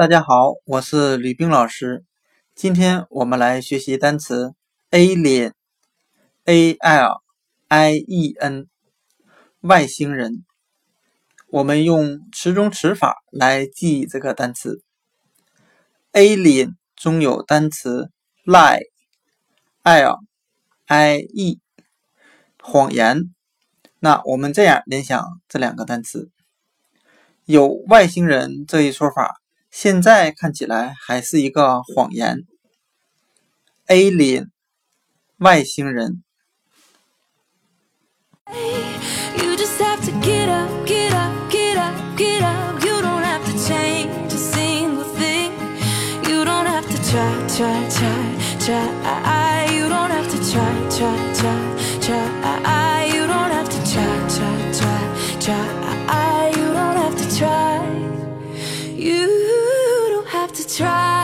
大家好，我是吕冰老师。今天我们来学习单词 alien，a l i e n，外星人。我们用词中词法来记忆这个单词。alien 中有单词 lie，l i e，谎言。那我们这样联想这两个单词，有外星人这一说法。现在看起来还是一个谎言。Alien，外星人。have to try.